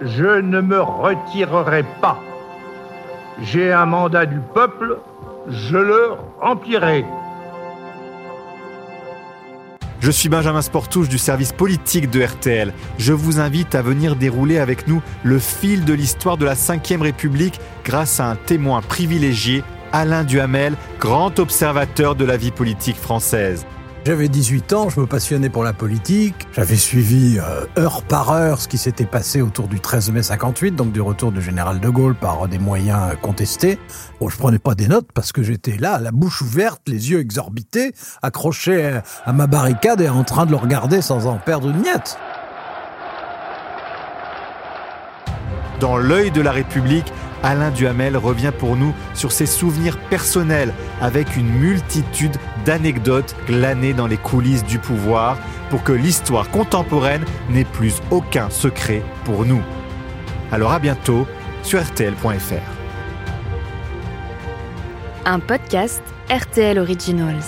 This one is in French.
je ne me retirerai pas. J'ai un mandat du peuple, je le remplirai. Je suis Benjamin Sportouche du service politique de RTL. Je vous invite à venir dérouler avec nous le fil de l'histoire de la Ve République grâce à un témoin privilégié, Alain Duhamel, grand observateur de la vie politique française. J'avais 18 ans, je me passionnais pour la politique. J'avais suivi euh, heure par heure ce qui s'était passé autour du 13 mai 58, donc du retour du général de Gaulle par des moyens contestés. Bon, je prenais pas des notes parce que j'étais là, la bouche ouverte, les yeux exorbités, accroché à ma barricade et en train de le regarder sans en perdre une miette. Dans l'œil de la République, Alain Duhamel revient pour nous sur ses souvenirs personnels avec une multitude d'anecdotes glanées dans les coulisses du pouvoir pour que l'histoire contemporaine n'ait plus aucun secret pour nous. Alors à bientôt sur rtl.fr. Un podcast RTL Originals.